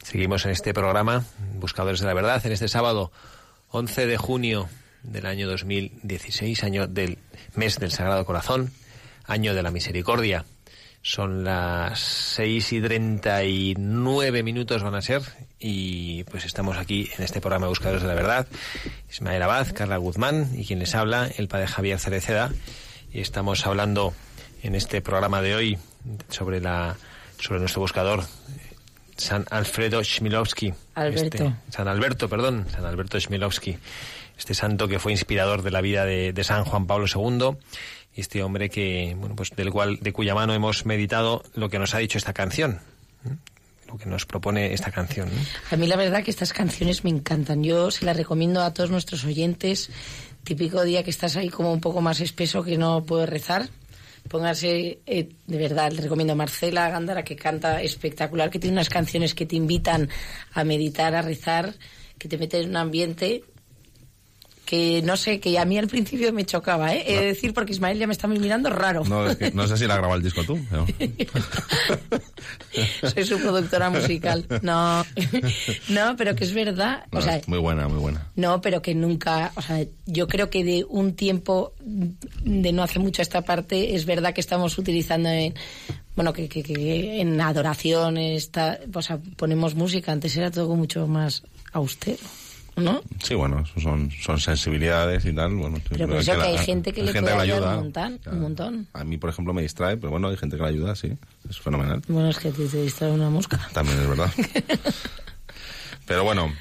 Seguimos en este programa, Buscadores de la Verdad, en este sábado 11 de junio del año 2016, año del mes del Sagrado Corazón, año de la Misericordia. Son las 6 y 39 minutos van a ser y pues estamos aquí en este programa Buscadores de la Verdad. Ismael Abad, Carla Guzmán y quien les habla, el padre Javier Cereceda. Y estamos hablando en este programa de hoy sobre la sobre nuestro buscador San Alfredo Chmielowski. Alberto. Este- San Alberto, perdón, San Alberto Chmielowski. Este santo que fue inspirador de la vida de, de San Juan Pablo II. Y este hombre que, bueno, pues del cual, de cuya mano hemos meditado lo que nos ha dicho esta canción. Lo que nos propone esta canción. ¿no? A mí la verdad que estas canciones me encantan. Yo se las recomiendo a todos nuestros oyentes. Típico día que estás ahí como un poco más espeso que no puedes rezar. Pónganse, eh, de verdad, les recomiendo Marcela Gándara, que canta espectacular, que tiene unas canciones que te invitan a meditar, a rezar, que te meten en un ambiente que no sé, que a mí al principio me chocaba, ¿eh? He de decir, porque Ismael ya me está mirando raro. No, es que no sé si la grabado el disco tú. Soy su productora musical. No, no, pero que es verdad. No, o sea, muy buena, muy buena. no, pero que nunca, o sea, yo creo que de un tiempo de no hace mucho a esta parte es verdad que estamos utilizando en bueno, que, que, que en adoración está, o sea, ponemos música, antes era todo mucho más austero, ¿no? Sí, bueno, son, son sensibilidades y tal. Bueno, Pero por eso que hay la- gente que hay le gente puede ayudar ayuda. un montón, un montón. A mí, por ejemplo, me distrae, pero bueno, hay gente que la ayuda, sí. Es fenomenal. Bueno, es que te, te distrae una mosca. También es verdad. Pero bueno,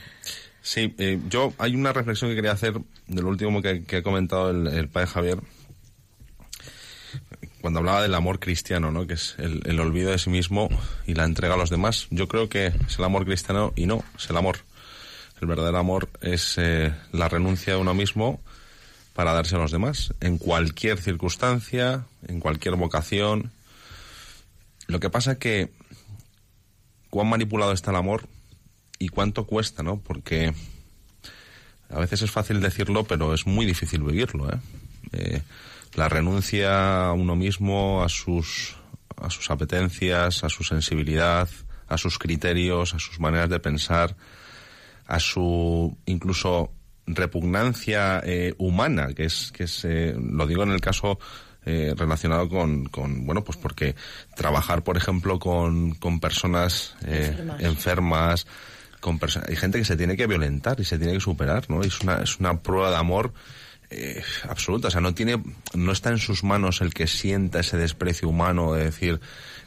Sí, eh, yo hay una reflexión que quería hacer de lo último que, que ha comentado el, el padre Javier cuando hablaba del amor cristiano, ¿no? que es el, el olvido de sí mismo y la entrega a los demás. Yo creo que es el amor cristiano y no, es el amor. El verdadero amor es eh, la renuncia de uno mismo para darse a los demás, en cualquier circunstancia, en cualquier vocación. Lo que pasa que cuán manipulado está el amor y cuánto cuesta, ¿no? Porque a veces es fácil decirlo, pero es muy difícil vivirlo, ¿eh? Eh, la renuncia a uno mismo, a sus, a sus apetencias, a su sensibilidad, a sus criterios, a sus maneras de pensar, a su incluso repugnancia eh, humana, que es, que es eh, lo digo en el caso eh, relacionado con, con, bueno, pues porque trabajar, por ejemplo, con, con personas eh, Enfermas. enfermas, con perso- hay gente que se tiene que violentar y se tiene que superar, ¿no? Es una, es una prueba de amor eh, absoluta, o sea, no tiene, no está en sus manos el que sienta ese desprecio humano de decir,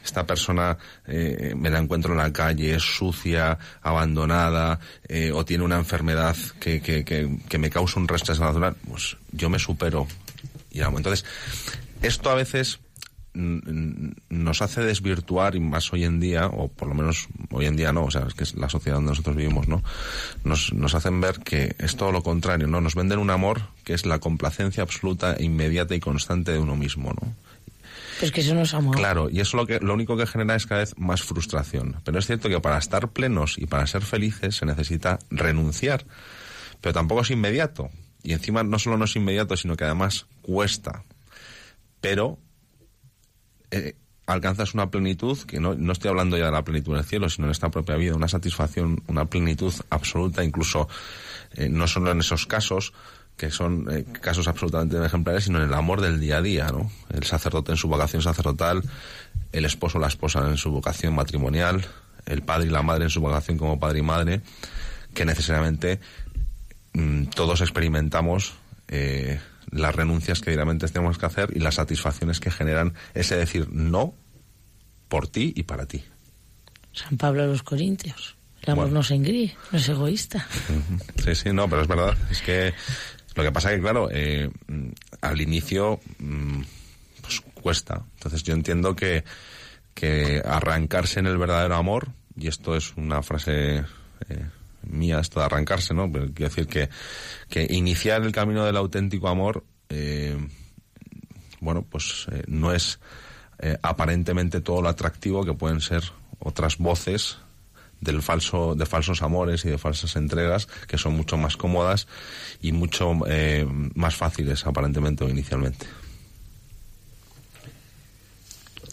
esta persona eh, me la encuentro en la calle, es sucia, abandonada, eh, o tiene una enfermedad que, que, que, que me causa un rechazo natural, pues yo me supero y amo. Entonces, esto a veces nos hace desvirtuar y más hoy en día, o por lo menos hoy en día no, o sea, es que es la sociedad donde nosotros vivimos, ¿no? Nos, nos hacen ver que es todo lo contrario, ¿no? Nos venden un amor que es la complacencia absoluta, inmediata y constante de uno mismo, ¿no? Que eso no es amor. Claro, y eso lo, que, lo único que genera es cada vez más frustración. Pero es cierto que para estar plenos y para ser felices se necesita renunciar. Pero tampoco es inmediato. Y encima no solo no es inmediato, sino que además cuesta. Pero eh, alcanzas una plenitud, que no, no estoy hablando ya de la plenitud del cielo, sino en esta propia vida, una satisfacción, una plenitud absoluta, incluso eh, no solo en esos casos, que son eh, casos absolutamente ejemplares, sino en el amor del día a día, ¿no? El sacerdote en su vocación sacerdotal, el esposo o la esposa en su vocación matrimonial, el padre y la madre en su vocación como padre y madre, que necesariamente mm, todos experimentamos eh, las renuncias que diariamente tenemos que hacer y las satisfacciones que generan ese decir no por ti y para ti. San Pablo a los Corintios. El amor Bueno. no se engríe, no es egoísta. Sí, sí, no, pero es verdad. Es que lo que pasa que, claro, eh, mm, al inicio mm, pues cuesta. Entonces yo entiendo que, que arrancarse en el verdadero amor, y esto es una frase eh, mía, esto de arrancarse, ¿no? Pero quiero decir que, que iniciar el camino del auténtico amor, eh, bueno, pues eh, no es aparentemente todo lo atractivo que pueden ser otras voces del falso de falsos amores y de falsas entregas que son mucho más cómodas y mucho eh, más fáciles aparentemente o inicialmente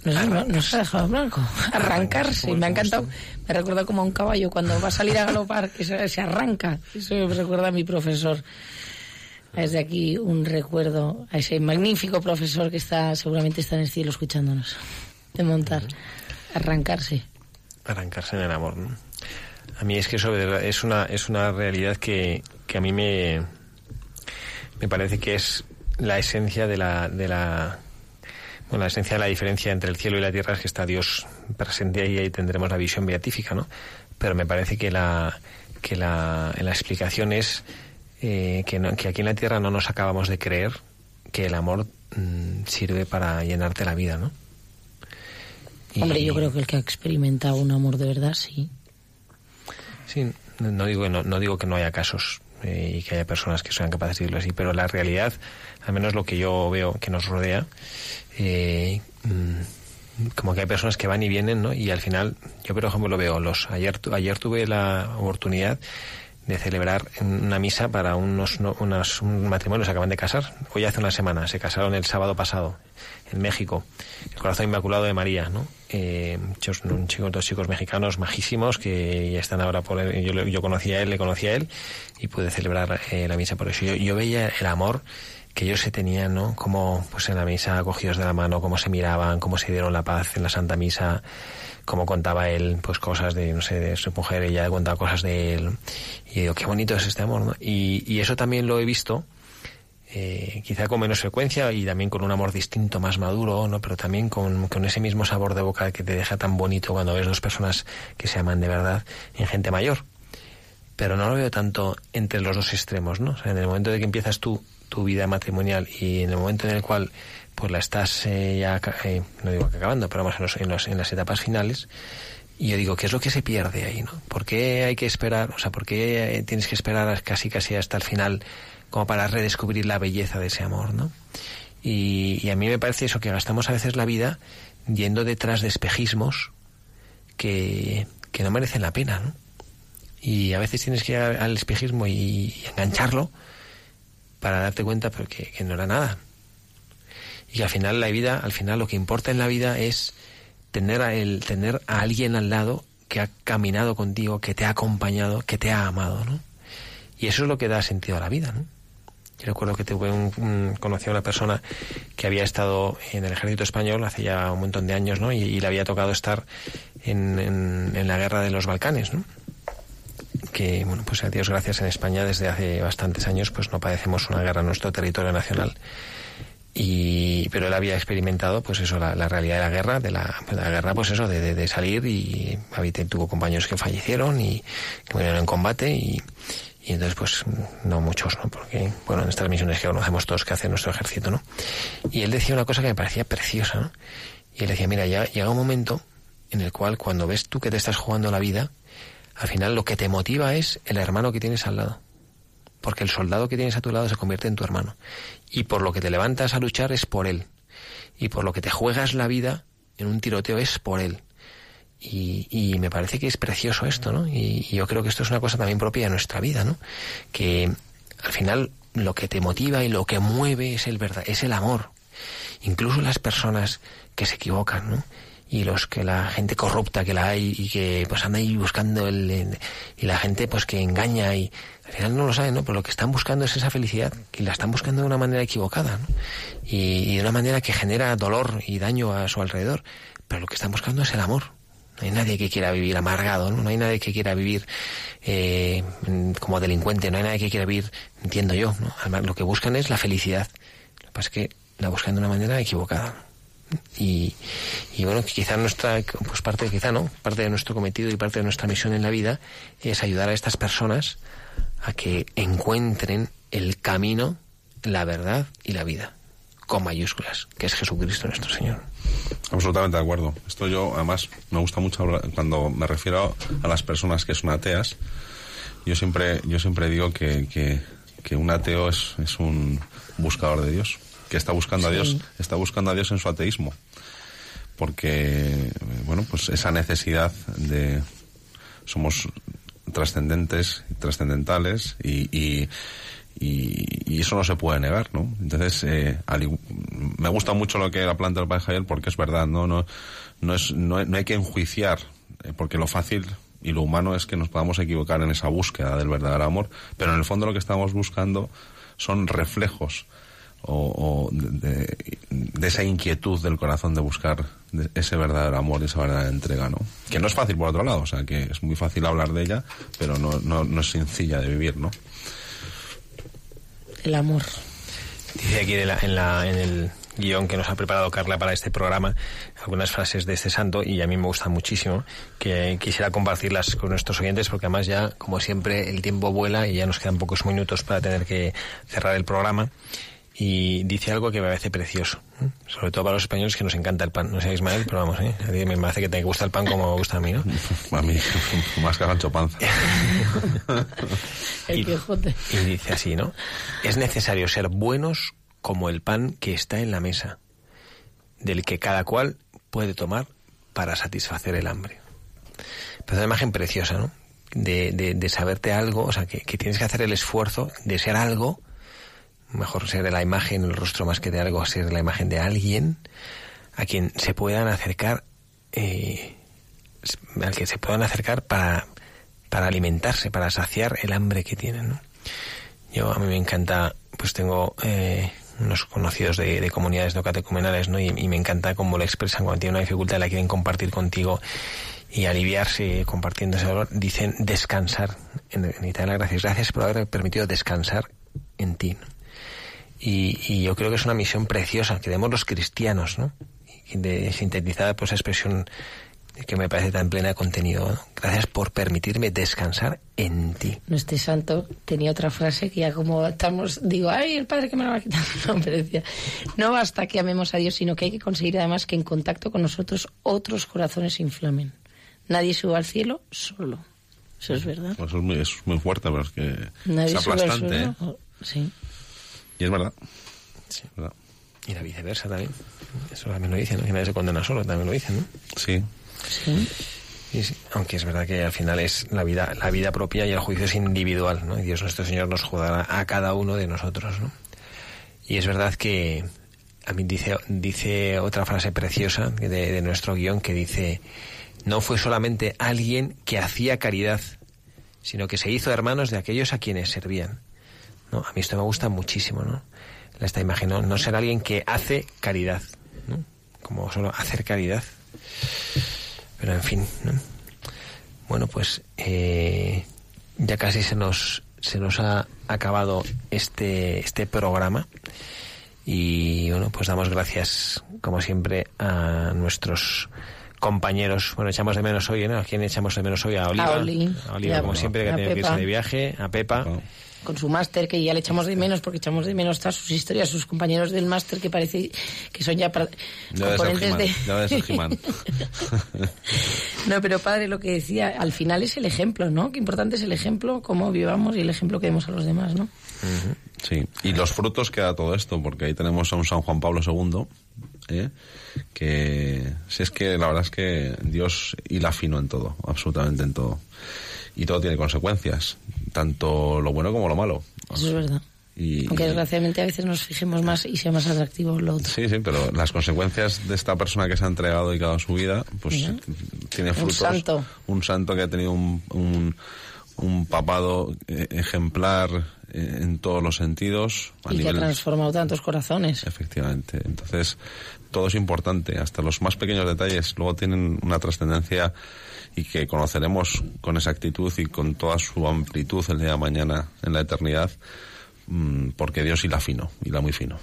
Nos, no- nos ha dejado blanco. Arrancarse. Me ha encantado. Me recuerda como a un caballo cuando va a salir a galopar, que se, se arranca. Eso me recuerda a mi profesor. Desde aquí un recuerdo a ese magnífico profesor que está seguramente está en el cielo escuchándonos. De montar. Arrancarse. Arrancarse en el amor. ¿no? A mí es que eso es una, es una realidad que, que a mí me, me parece que es la esencia de la, de la bueno, la esencia de la diferencia entre el cielo y la tierra es que está Dios presente ahí y ahí tendremos la visión beatífica, ¿no? Pero me parece que la, que la, la explicación es eh, que, no- que aquí en la tierra no nos acabamos de creer que el amor mm, sirve para llenarte la vida, ¿no? Y- Hombre, yo creo que el que ha experimentado un amor de verdad, sí. Sí, no digo que no, no digo que no haya casos eh, y que haya personas que sean capaces de decirlo así, pero la realidad, al menos lo que yo veo que nos rodea, eh, mm, como que hay personas que van y vienen, ¿no? Y al final, yo por ejemplo lo veo, los ayer ayer tuve la oportunidad de celebrar una misa para unos, no- unos un matrimonio se acaban de casar, hoy hace una semana, se casaron el sábado pasado en México, el corazón inmaculado de María, ¿no? Eh, muchos, un chico, dos chicos mexicanos majísimos que ya están ahora por él, yo, yo conocí a él, le conocí a él y pude celebrar eh, la misa por eso. Yo, yo veía el amor que ellos se tenían, ¿no? Como pues en la misa cogidos de la mano, cómo se miraban, cómo se dieron la paz en la Santa Misa, cómo contaba él pues cosas de, no sé, de su mujer, ella contaba cosas de él. Y digo, qué bonito es este amor, ¿no? Y, y eso también lo he visto, eh, quizá con menos frecuencia y también con un amor distinto, más maduro, ¿no? Pero también con, con ese mismo sabor de boca que te deja tan bonito cuando ves dos personas que se aman de verdad en gente mayor. pero no lo veo tanto entre los dos extremos, ¿no? O sea, en el momento de que empiezas tú tu vida matrimonial y en el momento en el cual pues la estás eh, ya, eh, no digo que acabando, pero vamos en, los- en los- en las etapas finales, y yo digo, ¿qué es lo que se pierde ahí, no? ¿Por qué hay que esperar, o sea, por qué eh, tienes que esperar casi casi hasta el final como para redescubrir la belleza de ese amor, ¿no? Y, a mí me parece eso, que gastamos a veces la vida yendo detrás de espejismos que, que no merecen la pena, ¿no? Y a veces tienes que ir al espejismo y, engancharlo para darte cuenta pero que, no era nada. Y al final la vida, al final lo que importa en la vida es tener a, el, tener a alguien al lado que ha caminado contigo, que te ha acompañado, que te ha amado, ¿no? Y eso es lo que da sentido a la vida, ¿no? Yo recuerdo que tuve un, un- a una persona que había estado en el ejército español hace ya un montón de años, ¿no? Y, le había tocado estar en, en- la guerra de los Balcanes, ¿no? Que, bueno, pues a Dios gracias en España desde hace bastantes años pues no padecemos una guerra en nuestro territorio nacional. Y, pero él había experimentado pues eso la, realidad de la guerra de la, guerra pues eso de, de- salir y tuvo compañeros que fallecieron y que murieron en combate y, y entonces pues no muchos no porque bueno en estas misiones que conocemos todos que hace nuestro ejército no y él decía una cosa que me parecía preciosa ¿no? y él decía mira ya llega un momento en el cual cuando ves tú que te estás jugando la vida al final lo que te motiva es el hermano que tienes al lado porque el soldado que tienes a tu lado se convierte en tu hermano. Y por lo que te levantas a luchar es por él. Y por lo que te juegas la vida en un tiroteo es por él. Y, y me parece que es precioso esto, ¿no? Y, yo creo que esto es una cosa también propia de nuestra vida, ¿no? Que al final lo que te motiva y lo que mueve es el verdad, es el amor. Incluso las personas que se equivocan, ¿no? y los que la gente corrupta que la hay y que pues anda ahí buscando el, y la gente pues que engaña y al final no lo saben, ¿no? Pero lo que están buscando es esa felicidad y la están buscando de una manera equivocada, ¿no? Y de una manera que genera dolor y daño a su alrededor. Pero lo que están buscando es el amor. No hay nadie que quiera vivir amargado, ¿no? No hay nadie que quiera vivir eh, como delincuente, no hay nadie que quiera vivir, entiendo yo, ¿no? Lo que buscan es la felicidad. Lo que pasa es que la buscan de una manera equivocada. Y, bueno, quizá nuestra, pues parte, quizá no, parte de nuestro cometido y parte de nuestra misión en la vida es ayudar a estas personas a que encuentren el camino, la verdad y la vida, con mayúsculas, que es Jesucristo nuestro Señor. Absolutamente de acuerdo. Esto yo, además, me gusta mucho cuando me refiero a las personas que son ateas. Yo siempre, yo siempre digo que, que, que un ateo es, es un buscador de Dios, que está buscando a. Dios, está buscando a Dios en su ateísmo. Porque, bueno, pues esa necesidad de. Somos trascendentes, trascendentales y, y, y- y eso no se puede negar, ¿no? Entonces, eh, al me gusta mucho lo que la planta del Javier porque es verdad, ¿no? No, no, es, no, no hay que enjuiciar, eh, porque lo fácil y lo humano es que nos podamos equivocar en esa búsqueda del verdadero amor, pero en el fondo lo que estamos buscando son reflejos o, de, esa inquietud del corazón de buscar ese verdadero amor, esa verdadera entrega, ¿no? Que no es fácil por otro lado, o sea, que es muy fácil hablar de ella, pero no, no, no es sencilla de vivir, ¿no? El amor. Dice aquí en, la- en la- en el guion que nos ha preparado Carla para este programa algunas frases de este santo y a mí me gustan muchísimo que quisiera compartirlas con nuestros oyentes porque además ya como siempre el tiempo vuela y ya nos quedan pocos minutos para tener que cerrar el programa y dice algo que me parece precioso ¿eh? sobre todo para los españoles que nos encanta el pan no sé Ismael pero vamos ¿eh? a mí me parece que te gusta el pan como me gusta a mí ¿no? A mí, más que Sancho Panza. El Y- Quijote. Y dice así, ¿no? Es necesario ser buenos como el pan que está en la mesa, del que cada cual puede tomar para satisfacer el hambre. Pero es una imagen preciosa, ¿no? De, de, de saberte algo, o sea, que, que tienes que hacer el esfuerzo de ser algo, mejor ser de la imagen, el rostro más que de algo, ser la imagen de alguien a quien se puedan acercar, eh, al que se puedan acercar para, para alimentarse, para saciar el hambre que tienen, ¿no? Yo a mí me encanta, pues tengo eh, unos conocidos de, de comunidades no catecumenales, ¿no? Y, y me encanta cómo lo expresan cuando tienen una dificultad y la quieren compartir contigo y aliviarse compartiendo ese dolor. Dicen descansar. En, en Italia, gracias. Gracias por haber permitido descansar en ti. ¿no? Y, y yo creo que es una misión preciosa que demos los cristianos, ¿no? Y de, sintetizada por esa expresión que me parece tan plena de contenido. ¿no? Gracias por permitirme descansar en ti. No este santo tenía otra frase que ya como estamos, digo, ay, el padre que me la va a quitar. No, pero decía, no basta que amemos a Dios, sino que hay que conseguir además que en contacto con nosotros otros corazones se inflamen. Nadie sube al cielo solo. Eso es verdad. Pues eso, es muy, eso es muy fuerte, pero es que Nadie es sube al aplastante, ¿eh? suelo. Sí. Y es verdad. Sí. ¿verdad? Y la viceversa también. Eso también lo dicen, ¿no? que nadie se condena solo, también lo dicen, ¿no? Sí. Sí. Y sí, aunque es verdad que al final es la vida, la vida propia y el juicio es individual, ¿no? Y Dios nuestro Señor nos juzgará a cada uno de nosotros, ¿no? Y es verdad que a mí dice, dice otra frase preciosa de, de nuestro guion que dice, no fue solamente alguien que hacía caridad, sino que se hizo hermanos de aquellos a quienes servían. ¿No? A mí esto me gusta muchísimo, ¿no? Esta imagen, ¿no? No ser alguien que hace caridad, ¿no? Como solo hacer caridad. Pero en fin, ¿no? Bueno, pues eh, ya casi se nos, se nos ha acabado este, este programa. Y bueno, pues damos gracias, como siempre, a nuestros compañeros. Bueno, echamos de menos hoy, ¿no? ¿A quién echamos de menos hoy? A Oliva. A Oli. A Oliva, como siempre, que ha tenido que irse de viaje. A Pepa. Con su máster, que ya le echamos de menos, porque echamos de menos todas sus historias, sus compañeros del máster, que parece que son ya para- componentes de... No, pero padre, lo que decía, al final es el ejemplo, ¿no? Qué importante es el ejemplo, cómo vivamos y el ejemplo que demos a los demás, ¿no? Sí, y los frutos que da todo esto, porque ahí tenemos a un San Juan Pablo II, ¿eh? que si es que la verdad es que Dios hila fino en todo, absolutamente en todo. Y todo tiene consecuencias, tanto lo bueno como lo malo. Eso es verdad. Y, Aunque desgraciadamente a veces nos fijemos más y sea más atractivo lo otro. Sí, sí, pero las consecuencias de esta persona que se ha entregado y que ha dado su vida, pues Mira. tiene Un frutos. santo. Un santo que ha tenido un, un, un papado eh, ejemplar en todos los sentidos. A Y que ha nivel, transformado tantos corazones. Efectivamente. Entonces, todo es importante, hasta los más pequeños detalles luego tienen una trascendencia y que conoceremos con exactitud y con toda su amplitud el día de mañana en la eternidad, mm, porque Dios hila fino, hila muy fino.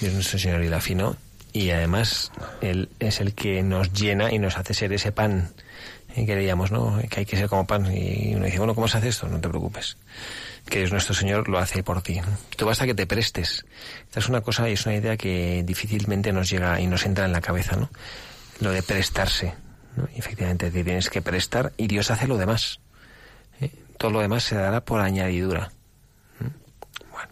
Dios nuestro Señor y la fino y además Él es el que nos llena y nos hace ser ese pan eh, que leíamos, ¿no? Que hay que ser como pan y uno dice, bueno, ¿cómo se hace esto? No te preocupes. Que Dios nuestro Señor lo hace por ti. Tú basta que te prestes. Esta es una cosa y es una idea que difícilmente nos llega y nos entra en la cabeza, ¿no? Lo de prestarse. ¿no? Efectivamente te tienes que prestar y Dios hace lo demás. ¿eh? Todo lo demás se dará por añadidura. Bueno,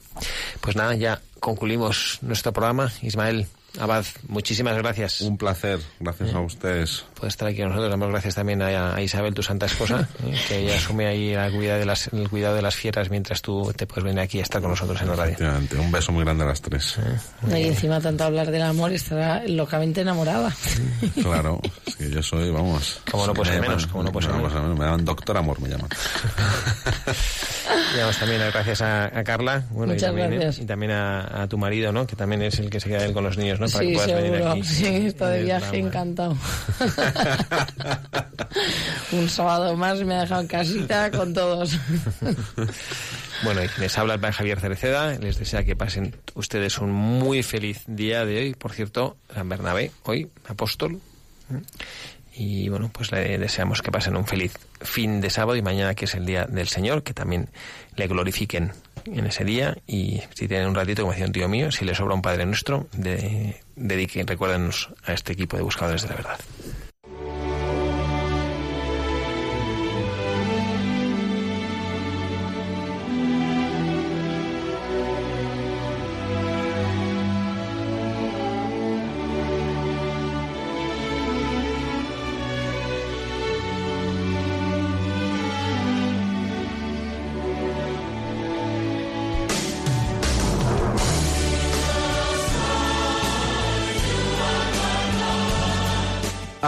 pues nada, ya concluimos nuestro programa. Ismael Abad, muchísimas gracias. Un placer, gracias a ustedes. por estar aquí con nosotros. Damos gracias también a, a Isabel, tu santa esposa, eh, que ella asume ahí la cuidado de las, el cuidado de las fieras mientras tú te puedes venir aquí a estar con nosotros en la radio. Efectivamente, un beso muy grande a las tres. Y encima tanto hablar del amor estará locamente enamorada. Claro, es que yo soy, vamos. Como no puede ser menos, como no puede ser me menos. llaman- Me llaman Doctor Amor, me llaman. Y damos también las gracias a, a Carla, bueno, y Muchas también, eh, gracias. y también a, a tu marido, ¿no? Que también es el que se queda él con los niños, ¿no? Para que Sí, venir seguro. aquí. Sí, está de viaje, encantado. Un sábado más me ha dejado en casita con todos. Bueno, y quienes habla el padre Javier Cereceda, les desea que pasen ustedes un muy feliz día de hoy. Por cierto, San Bernabé, hoy, apóstol. Y bueno, pues le deseamos que pasen un feliz fin de sábado y mañana, que es el día del Señor, que también le glorifiquen en ese día. Y si tienen un ratito, como decía un tío mío, si les sobra un Padre Nuestro, de, dediquen, recuérdenos a este equipo de buscadores de la verdad.